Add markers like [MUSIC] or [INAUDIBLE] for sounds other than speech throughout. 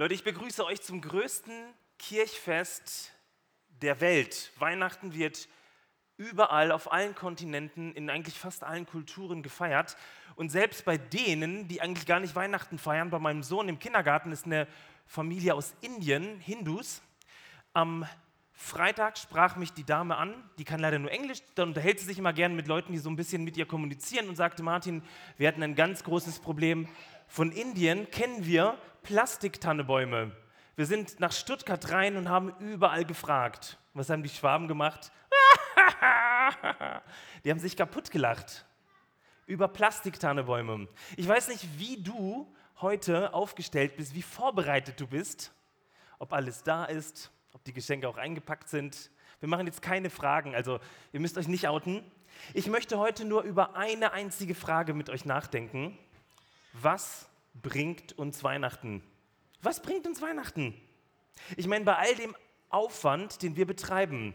Leute, ich begrüße euch zum größten Kirchfest der Welt. Weihnachten wird überall, auf allen Kontinenten, in eigentlich fast allen Kulturen gefeiert. Und selbst bei denen, die eigentlich gar nicht Weihnachten feiern, bei meinem Sohn im Kindergarten ist eine Familie aus Indien, Hindus. Am Freitag sprach mich die Dame an, die kann leider nur Englisch, da unterhält sie sich immer gerne mit Leuten, die so ein bisschen mit ihr kommunizieren und sagte, Martin, wir hatten ein ganz großes Problem. Von Indien kennen wir Plastiktannebäume. Wir sind nach Stuttgart rein und haben überall gefragt. Was haben die Schwaben gemacht? [LAUGHS] die haben sich kaputt gelacht über Plastiktannebäume. Ich weiß nicht, wie du heute aufgestellt bist, wie vorbereitet du bist, ob alles da ist, ob die Geschenke auch eingepackt sind. Wir machen jetzt keine Fragen, also ihr müsst euch nicht outen. Ich möchte heute nur über eine einzige Frage mit euch nachdenken. Was bringt uns Weihnachten? Was bringt uns Weihnachten? Ich meine, bei all dem Aufwand, den wir betreiben,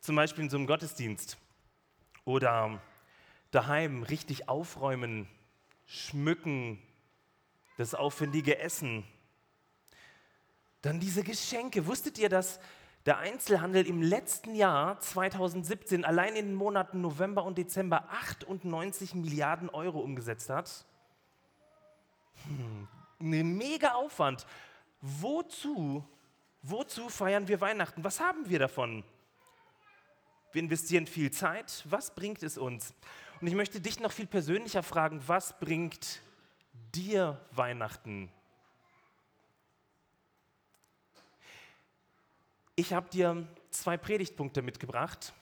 zum Beispiel in so einem Gottesdienst oder daheim richtig aufräumen, schmücken, das aufwendige Essen, dann diese Geschenke. Wusstet ihr, dass der Einzelhandel im letzten Jahr 2017 allein in den Monaten November und Dezember 98 Milliarden Euro umgesetzt hat? Hm, ein mega Aufwand. Wozu, wozu feiern wir Weihnachten? Was haben wir davon? Wir investieren viel Zeit. Was bringt es uns? Und ich möchte dich noch viel persönlicher fragen, was bringt dir Weihnachten? Ich habe dir zwei Predigtpunkte mitgebracht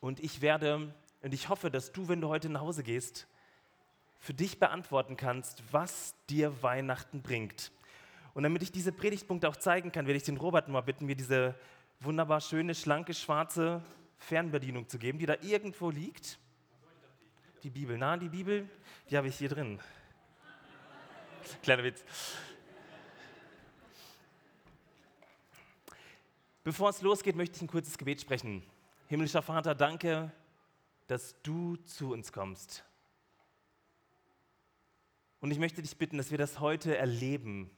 und ich werde, und ich hoffe, dass du, wenn du heute nach Hause gehst, für dich beantworten kannst, was dir Weihnachten bringt. Und damit ich diese Predigtpunkte auch zeigen kann, werde ich den Robert mal bitten, mir diese wunderbar schöne, schlanke, schwarze Fernbedienung zu geben, die da irgendwo liegt. Die Bibel, na, die Bibel, die habe ich hier drin. Kleiner Witz. Bevor es losgeht, möchte ich ein kurzes Gebet sprechen. Himmlischer Vater, danke, dass du zu uns kommst. Und ich möchte dich bitten, dass wir das heute erleben.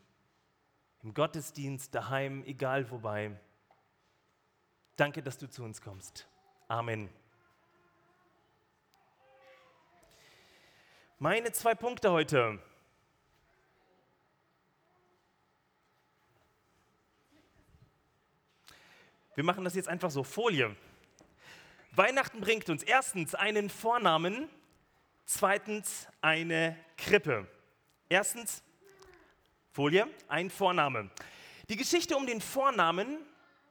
Im Gottesdienst, daheim, egal wobei. Danke, dass du zu uns kommst. Amen. Meine zwei Punkte heute. Wir machen das jetzt einfach so. Folie. Weihnachten bringt uns erstens einen Vornamen, zweitens eine Krippe. Erstens Folie, ein Vorname. Die Geschichte um den Vornamen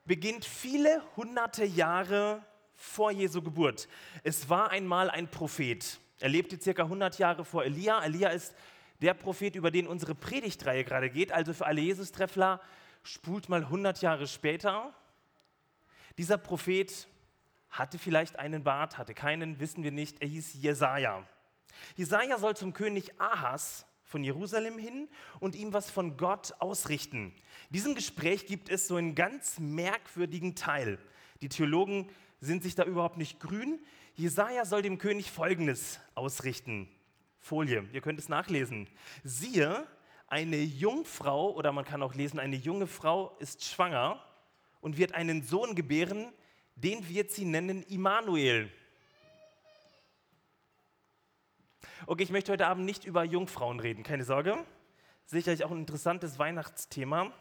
beginnt viele hunderte Jahre vor Jesu Geburt. Es war einmal ein Prophet. Er lebte circa 100 Jahre vor Elia. Elia ist der Prophet, über den unsere Predigtreihe gerade geht. Also für alle Jesus-Treffler, spult mal 100 Jahre später. Dieser Prophet hatte vielleicht einen Bart, hatte keinen, wissen wir nicht. Er hieß Jesaja. Jesaja soll zum König Ahas von Jerusalem hin und ihm was von Gott ausrichten. Diesem Gespräch gibt es so einen ganz merkwürdigen Teil. Die Theologen sind sich da überhaupt nicht grün. Jesaja soll dem König Folgendes ausrichten. Folie, ihr könnt es nachlesen. Siehe, eine Jungfrau, oder man kann auch lesen, eine junge Frau ist schwanger und wird einen Sohn gebären, den wird sie nennen Immanuel. Okay, ich möchte heute Abend nicht über Jungfrauen reden, keine Sorge. Sicherlich auch ein interessantes Weihnachtsthema.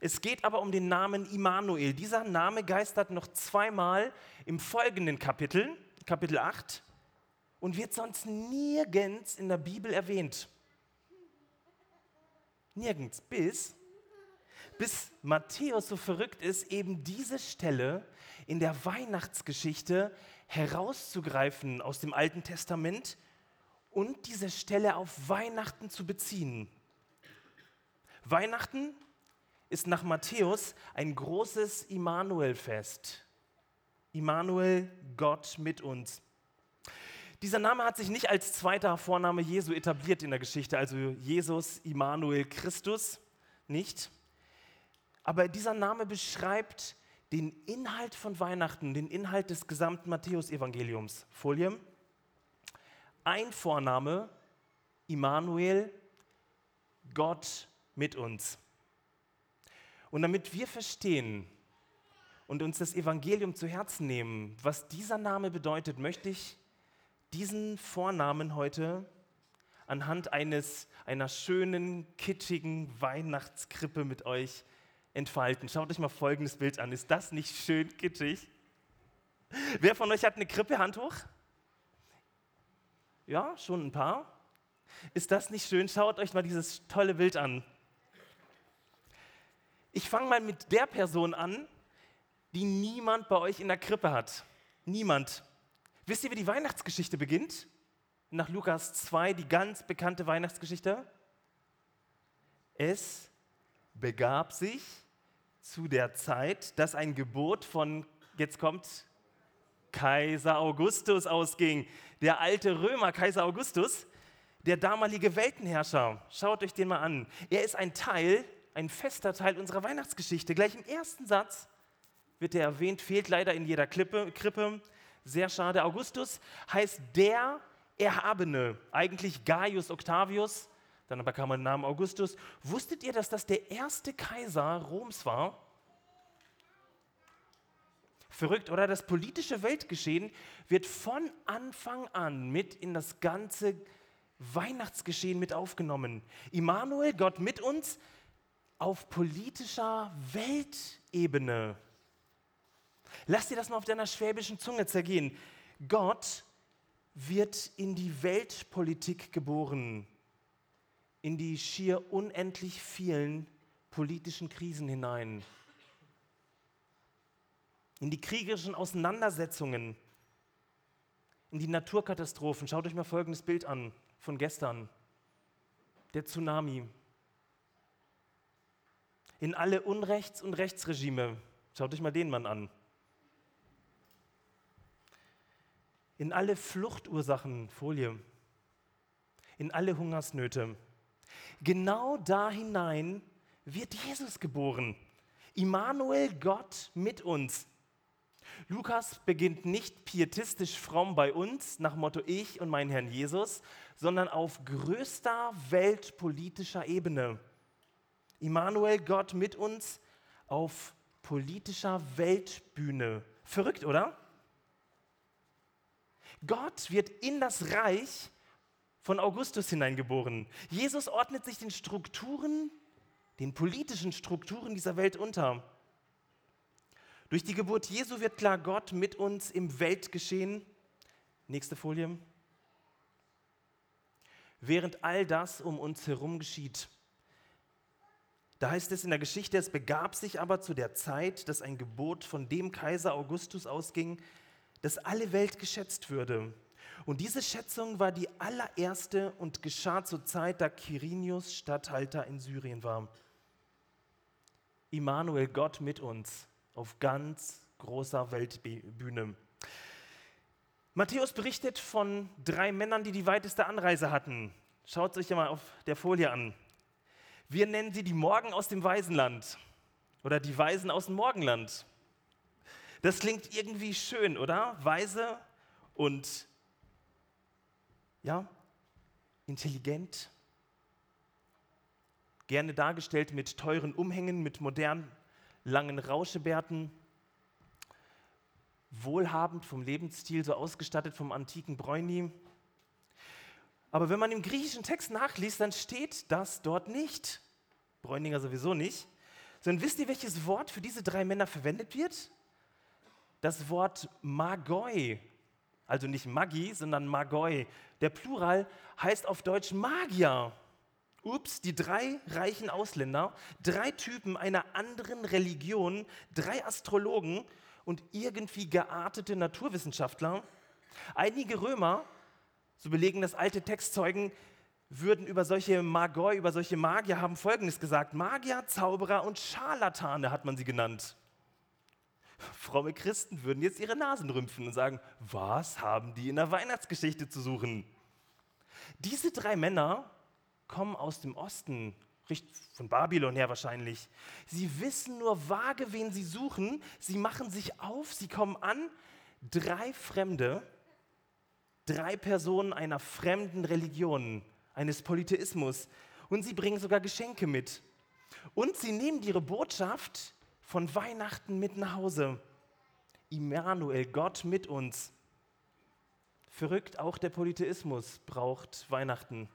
Es geht aber um den Namen Immanuel. Dieser Name geistert noch zweimal im folgenden Kapitel, Kapitel 8, und wird sonst nirgends in der Bibel erwähnt. Nirgends, bis, bis Matthäus so verrückt ist, eben diese Stelle in der Weihnachtsgeschichte herauszugreifen aus dem Alten Testament und diese Stelle auf Weihnachten zu beziehen. Weihnachten ist nach Matthäus ein großes Immanuel-Fest. Immanuel, Gott mit uns. Dieser Name hat sich nicht als zweiter Vorname Jesu etabliert in der Geschichte, also Jesus, Immanuel, Christus, nicht. Aber dieser Name beschreibt den Inhalt von Weihnachten, den Inhalt des gesamten Matthäus-Evangeliums. Folie. Ein Vorname, Immanuel, Gott mit uns. Und damit wir verstehen und uns das Evangelium zu Herzen nehmen, was dieser Name bedeutet, möchte ich diesen Vornamen heute anhand eines, einer schönen, kitschigen Weihnachtskrippe mit euch entfalten. Schaut euch mal folgendes Bild an. Ist das nicht schön kitschig? Wer von euch hat eine Krippe? Hand hoch. Ja, schon ein paar. Ist das nicht schön? Schaut euch mal dieses tolle Bild an. Ich fange mal mit der Person an, die niemand bei euch in der Krippe hat. Niemand. Wisst ihr, wie die Weihnachtsgeschichte beginnt? Nach Lukas 2, die ganz bekannte Weihnachtsgeschichte. Es begab sich zu der Zeit, dass ein Gebot von, jetzt kommt, Kaiser Augustus ausging. Der alte Römer, Kaiser Augustus, der damalige Weltenherrscher. Schaut euch den mal an. Er ist ein Teil, ein fester Teil unserer Weihnachtsgeschichte. Gleich im ersten Satz wird er erwähnt, fehlt leider in jeder Klippe, Krippe. Sehr schade. Augustus heißt der Erhabene, eigentlich Gaius Octavius, dann aber kam der Name Augustus. Wusstet ihr, dass das der erste Kaiser Roms war? Verrückt, oder? Das politische Weltgeschehen wird von Anfang an mit in das ganze Weihnachtsgeschehen mit aufgenommen. Immanuel, Gott mit uns, auf politischer Weltebene. Lass dir das mal auf deiner schwäbischen Zunge zergehen. Gott wird in die Weltpolitik geboren, in die schier unendlich vielen politischen Krisen hinein in die kriegerischen Auseinandersetzungen, in die Naturkatastrophen. Schaut euch mal folgendes Bild an von gestern. Der Tsunami. In alle Unrechts- und Rechtsregime. Schaut euch mal den Mann an. In alle Fluchtursachen, Folie. In alle Hungersnöte. Genau da hinein wird Jesus geboren. Immanuel, Gott mit uns. Lukas beginnt nicht pietistisch fromm bei uns nach Motto Ich und mein Herrn Jesus, sondern auf größter weltpolitischer Ebene. Immanuel, Gott mit uns auf politischer Weltbühne. Verrückt, oder? Gott wird in das Reich von Augustus hineingeboren. Jesus ordnet sich den Strukturen, den politischen Strukturen dieser Welt unter. Durch die Geburt Jesu wird klar, Gott mit uns im Weltgeschehen. Nächste Folie. Während all das um uns herum geschieht. Da heißt es in der Geschichte, es begab sich aber zu der Zeit, dass ein Gebot von dem Kaiser Augustus ausging, dass alle Welt geschätzt würde. Und diese Schätzung war die allererste und geschah zur Zeit, da Quirinius Statthalter in Syrien war. Immanuel, Gott mit uns auf ganz großer Weltbühne. Matthäus berichtet von drei Männern, die die weiteste Anreise hatten. Schaut euch ja mal auf der Folie an. Wir nennen sie die Morgen aus dem Waisenland oder die Weisen aus dem Morgenland. Das klingt irgendwie schön, oder? Weise und ja, intelligent. Gerne dargestellt mit teuren Umhängen, mit modernen langen Rauschebärten, wohlhabend vom Lebensstil, so ausgestattet vom antiken Bräuni. Aber wenn man im griechischen Text nachliest, dann steht das dort nicht. Bräuninger sowieso nicht. Sondern wisst ihr, welches Wort für diese drei Männer verwendet wird? Das Wort Magoi. Also nicht Magi, sondern Magoi. Der Plural heißt auf Deutsch Magier. Ups, die drei reichen Ausländer, drei Typen einer anderen Religion, drei Astrologen und irgendwie geartete Naturwissenschaftler. Einige Römer, so belegen das alte Textzeugen, würden über solche Magoi, über solche Magier haben Folgendes gesagt. Magier, Zauberer und Scharlatane hat man sie genannt. Fromme Christen würden jetzt ihre Nasen rümpfen und sagen, was haben die in der Weihnachtsgeschichte zu suchen? Diese drei Männer kommen aus dem Osten, von Babylon her wahrscheinlich. Sie wissen nur vage, wen sie suchen. Sie machen sich auf, sie kommen an. Drei Fremde, drei Personen einer fremden Religion, eines Polytheismus. Und sie bringen sogar Geschenke mit. Und sie nehmen ihre Botschaft von Weihnachten mit nach Hause. Immanuel, Gott mit uns. Verrückt, auch der Polytheismus braucht Weihnachten.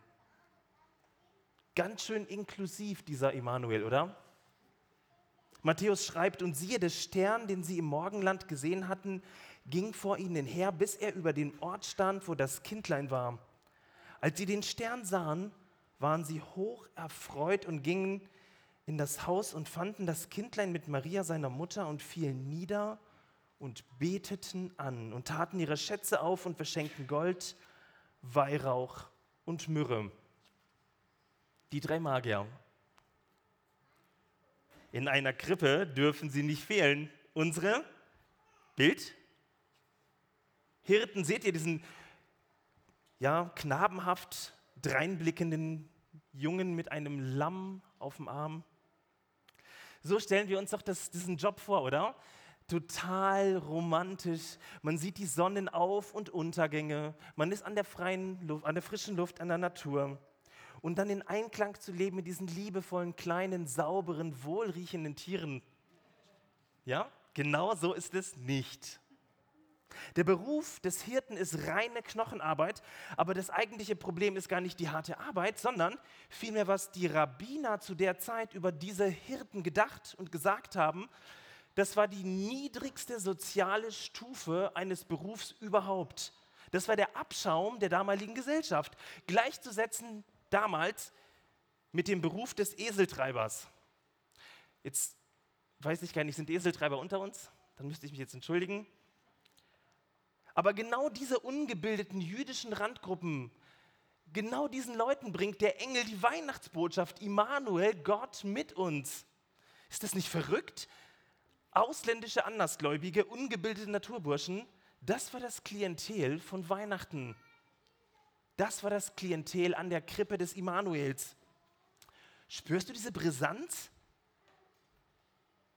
Ganz schön inklusiv dieser Immanuel, oder? Matthäus schreibt, und siehe, der Stern, den sie im Morgenland gesehen hatten, ging vor ihnen her, bis er über den Ort stand, wo das Kindlein war. Als sie den Stern sahen, waren sie hoch erfreut und gingen in das Haus und fanden das Kindlein mit Maria, seiner Mutter, und fielen nieder und beteten an und taten ihre Schätze auf und verschenkten Gold, Weihrauch und Myrrhe. Die drei Magier. In einer Krippe dürfen sie nicht fehlen. Unsere Bild. Hirten, seht ihr diesen ja, knabenhaft dreinblickenden Jungen mit einem Lamm auf dem Arm? So stellen wir uns doch das, diesen Job vor, oder? Total romantisch. Man sieht die Sonnenauf- und Untergänge. Man ist an der freien Luft, an der frischen Luft, an der Natur. Und dann in Einklang zu leben mit diesen liebevollen, kleinen, sauberen, wohlriechenden Tieren. Ja, genau so ist es nicht. Der Beruf des Hirten ist reine Knochenarbeit, aber das eigentliche Problem ist gar nicht die harte Arbeit, sondern vielmehr, was die Rabbiner zu der Zeit über diese Hirten gedacht und gesagt haben, das war die niedrigste soziale Stufe eines Berufs überhaupt. Das war der Abschaum der damaligen Gesellschaft, gleichzusetzen damals mit dem Beruf des Eseltreibers. Jetzt weiß ich gar nicht, sind Eseltreiber unter uns? Dann müsste ich mich jetzt entschuldigen. Aber genau diese ungebildeten jüdischen Randgruppen, genau diesen Leuten bringt der Engel die Weihnachtsbotschaft, Immanuel, Gott mit uns. Ist das nicht verrückt? Ausländische Andersgläubige, ungebildete Naturburschen, das war das Klientel von Weihnachten. Das war das Klientel an der Krippe des Immanuels. Spürst du diese Brisanz?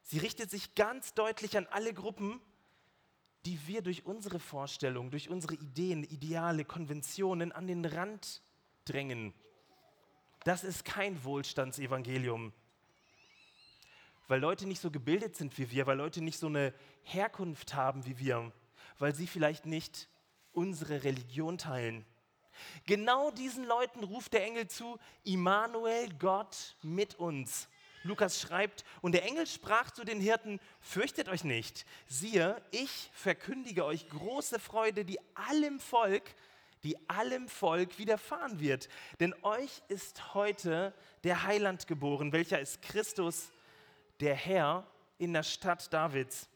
Sie richtet sich ganz deutlich an alle Gruppen, die wir durch unsere Vorstellungen, durch unsere Ideen, Ideale, Konventionen an den Rand drängen. Das ist kein Wohlstandsevangelium. Weil Leute nicht so gebildet sind wie wir, weil Leute nicht so eine Herkunft haben wie wir, weil sie vielleicht nicht unsere Religion teilen. Genau diesen Leuten ruft der Engel zu, Immanuel, Gott mit uns. Lukas schreibt, und der Engel sprach zu den Hirten, fürchtet euch nicht, siehe, ich verkündige euch große Freude, die allem Volk, die allem Volk widerfahren wird. Denn euch ist heute der Heiland geboren, welcher ist Christus, der Herr in der Stadt Davids.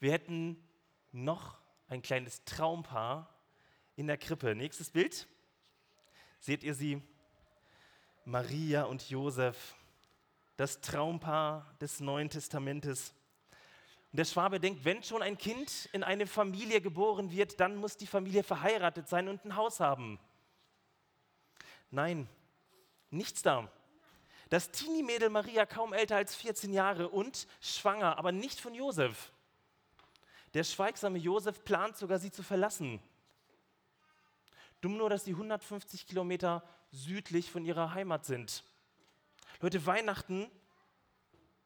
Wir hätten noch ein kleines Traumpaar in der Krippe. Nächstes Bild. Seht ihr sie? Maria und Josef, das Traumpaar des Neuen Testamentes. Und der Schwabe denkt, wenn schon ein Kind in eine Familie geboren wird, dann muss die Familie verheiratet sein und ein Haus haben. Nein, nichts da. Das Teenie-Mädel Maria, kaum älter als 14 Jahre und schwanger, aber nicht von Josef. Der schweigsame Josef plant sogar, sie zu verlassen. Dumm nur, dass sie 150 Kilometer südlich von ihrer Heimat sind. Leute, Weihnachten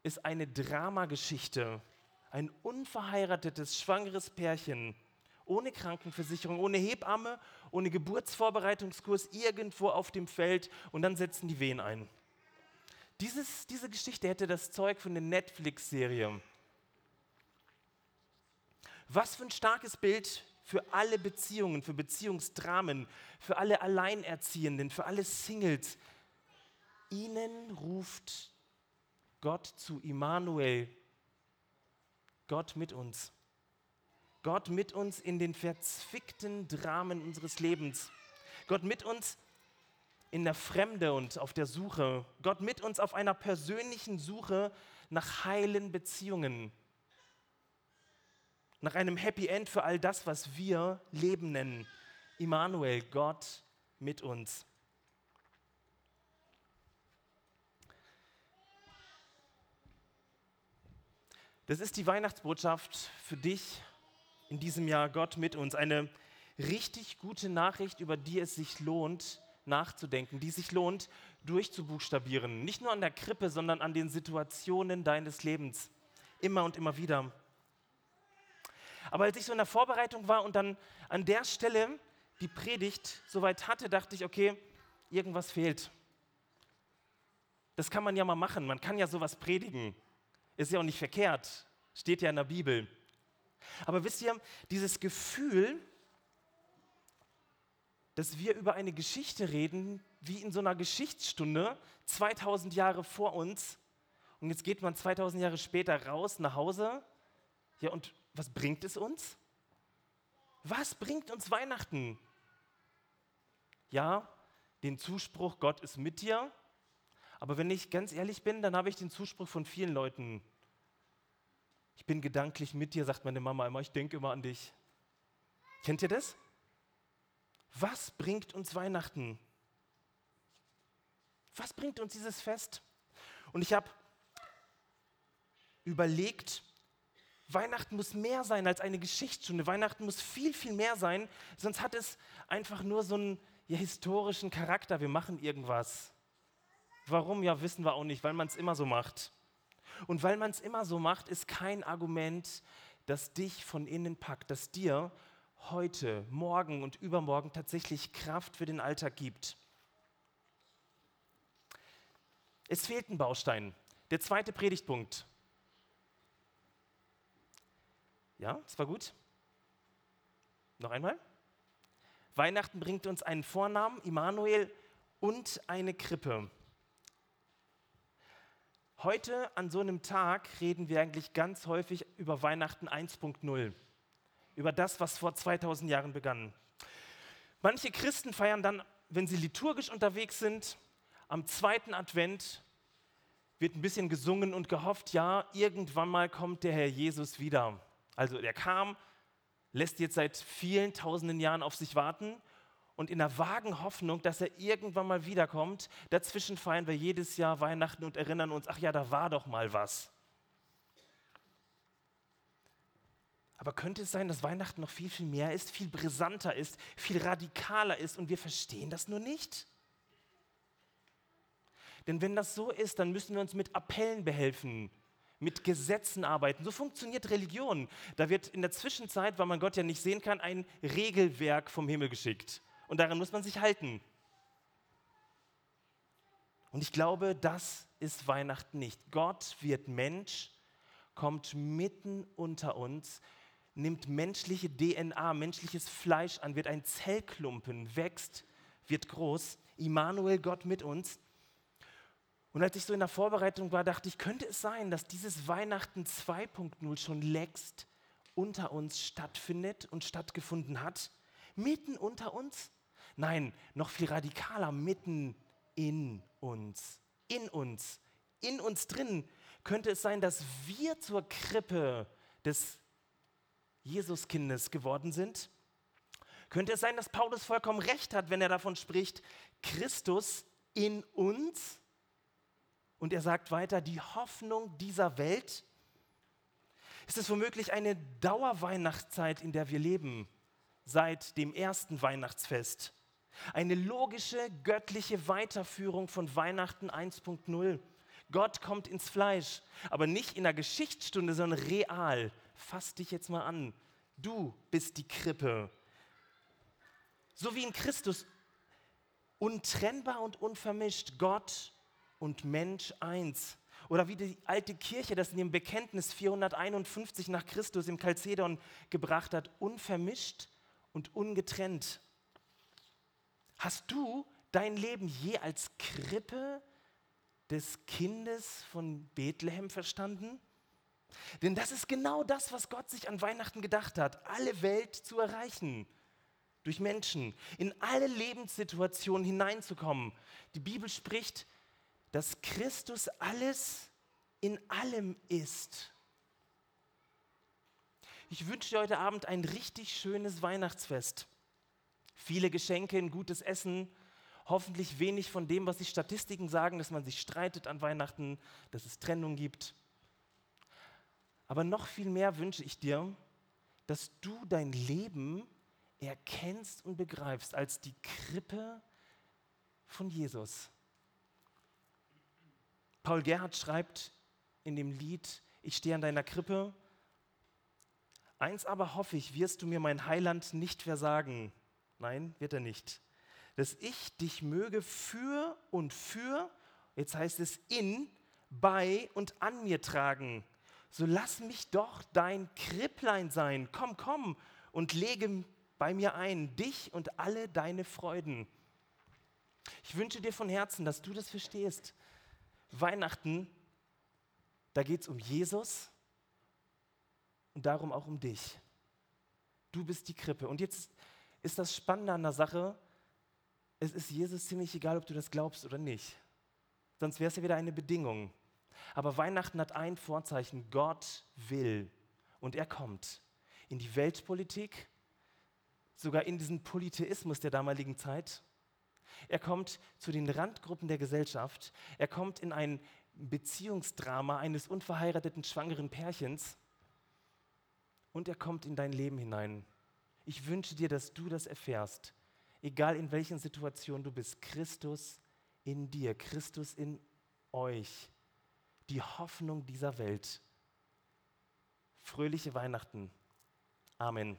ist eine Dramageschichte. Ein unverheiratetes, schwangeres Pärchen ohne Krankenversicherung, ohne Hebamme, ohne Geburtsvorbereitungskurs irgendwo auf dem Feld und dann setzen die Wehen ein. Dieses, diese Geschichte hätte das Zeug von der Netflix-Serie. Was für ein starkes Bild für alle Beziehungen, für Beziehungsdramen, für alle Alleinerziehenden, für alle Singles. Ihnen ruft Gott zu Immanuel, Gott mit uns. Gott mit uns in den verzwickten Dramen unseres Lebens. Gott mit uns in der Fremde und auf der Suche. Gott mit uns auf einer persönlichen Suche nach heilen Beziehungen nach einem Happy End für all das, was wir Leben nennen. Immanuel, Gott mit uns. Das ist die Weihnachtsbotschaft für dich in diesem Jahr, Gott mit uns. Eine richtig gute Nachricht, über die es sich lohnt, nachzudenken, die sich lohnt, durchzubuchstabieren. Nicht nur an der Krippe, sondern an den Situationen deines Lebens. Immer und immer wieder. Aber als ich so in der Vorbereitung war und dann an der Stelle die Predigt soweit hatte, dachte ich, okay, irgendwas fehlt. Das kann man ja mal machen. Man kann ja sowas predigen. Ist ja auch nicht verkehrt. Steht ja in der Bibel. Aber wisst ihr, dieses Gefühl, dass wir über eine Geschichte reden, wie in so einer Geschichtsstunde, 2000 Jahre vor uns, und jetzt geht man 2000 Jahre später raus nach Hause. Ja, und was bringt es uns? Was bringt uns Weihnachten? Ja, den Zuspruch, Gott ist mit dir. Aber wenn ich ganz ehrlich bin, dann habe ich den Zuspruch von vielen Leuten. Ich bin gedanklich mit dir, sagt meine Mama immer, ich denke immer an dich. Kennt ihr das? Was bringt uns Weihnachten? Was bringt uns dieses Fest? Und ich habe überlegt, Weihnachten muss mehr sein als eine Geschichtsstunde. Weihnachten muss viel, viel mehr sein, sonst hat es einfach nur so einen ja, historischen Charakter. Wir machen irgendwas. Warum? Ja, wissen wir auch nicht, weil man es immer so macht. Und weil man es immer so macht, ist kein Argument, das dich von innen packt, das dir heute, morgen und übermorgen tatsächlich Kraft für den Alltag gibt. Es fehlt ein Baustein. Der zweite Predigtpunkt. Ja, das war gut. Noch einmal. Weihnachten bringt uns einen Vornamen, Immanuel, und eine Krippe. Heute an so einem Tag reden wir eigentlich ganz häufig über Weihnachten 1.0, über das, was vor 2000 Jahren begann. Manche Christen feiern dann, wenn sie liturgisch unterwegs sind, am zweiten Advent wird ein bisschen gesungen und gehofft, ja, irgendwann mal kommt der Herr Jesus wieder. Also der kam, lässt jetzt seit vielen tausenden Jahren auf sich warten und in der vagen Hoffnung, dass er irgendwann mal wiederkommt, dazwischen feiern wir jedes Jahr Weihnachten und erinnern uns, ach ja, da war doch mal was. Aber könnte es sein, dass Weihnachten noch viel, viel mehr ist, viel brisanter ist, viel radikaler ist und wir verstehen das nur nicht? Denn wenn das so ist, dann müssen wir uns mit Appellen behelfen, mit Gesetzen arbeiten. So funktioniert Religion. Da wird in der Zwischenzeit, weil man Gott ja nicht sehen kann, ein Regelwerk vom Himmel geschickt. Und daran muss man sich halten. Und ich glaube, das ist Weihnachten nicht. Gott wird Mensch, kommt mitten unter uns, nimmt menschliche DNA, menschliches Fleisch an, wird ein Zellklumpen, wächst, wird groß. Immanuel, Gott mit uns. Und als ich so in der Vorbereitung war, dachte ich, könnte es sein, dass dieses Weihnachten 2.0 schon längst unter uns stattfindet und stattgefunden hat? Mitten unter uns? Nein, noch viel radikaler, mitten in uns. In uns. In uns drin könnte es sein, dass wir zur Krippe des Jesuskindes geworden sind? Könnte es sein, dass Paulus vollkommen recht hat, wenn er davon spricht, Christus in uns? Und er sagt weiter, die Hoffnung dieser Welt. Ist es womöglich eine Dauerweihnachtszeit, in der wir leben, seit dem ersten Weihnachtsfest? Eine logische, göttliche Weiterführung von Weihnachten 1.0. Gott kommt ins Fleisch, aber nicht in der Geschichtsstunde, sondern real. Fass dich jetzt mal an. Du bist die Krippe. So wie in Christus untrennbar und unvermischt Gott und Mensch eins. Oder wie die alte Kirche das in dem Bekenntnis 451 nach Christus im Chalcedon gebracht hat, unvermischt und ungetrennt. Hast du dein Leben je als Krippe des Kindes von Bethlehem verstanden? Denn das ist genau das, was Gott sich an Weihnachten gedacht hat, alle Welt zu erreichen durch Menschen, in alle Lebenssituationen hineinzukommen. Die Bibel spricht dass Christus alles in allem ist. Ich wünsche dir heute Abend ein richtig schönes Weihnachtsfest. Viele Geschenke, ein gutes Essen, hoffentlich wenig von dem, was die Statistiken sagen, dass man sich streitet an Weihnachten, dass es Trennung gibt. Aber noch viel mehr wünsche ich dir, dass du dein Leben erkennst und begreifst als die Krippe von Jesus. Paul Gerhardt schreibt in dem Lied Ich stehe an deiner Krippe, eins aber hoffe ich, wirst du mir mein Heiland nicht versagen. Nein, wird er nicht. Dass ich dich möge für und für, jetzt heißt es in, bei und an mir tragen. So lass mich doch dein Kripplein sein. Komm, komm und lege bei mir ein, dich und alle deine Freuden. Ich wünsche dir von Herzen, dass du das verstehst. Weihnachten, da geht es um Jesus und darum auch um dich. Du bist die Krippe. Und jetzt ist das Spannende an der Sache, es ist Jesus ziemlich egal, ob du das glaubst oder nicht. Sonst wäre es ja wieder eine Bedingung. Aber Weihnachten hat ein Vorzeichen, Gott will und er kommt in die Weltpolitik, sogar in diesen Polytheismus der damaligen Zeit. Er kommt zu den Randgruppen der Gesellschaft. Er kommt in ein Beziehungsdrama eines unverheirateten schwangeren Pärchens. Und er kommt in dein Leben hinein. Ich wünsche dir, dass du das erfährst, egal in welchen Situationen du bist. Christus in dir, Christus in euch, die Hoffnung dieser Welt. Fröhliche Weihnachten. Amen.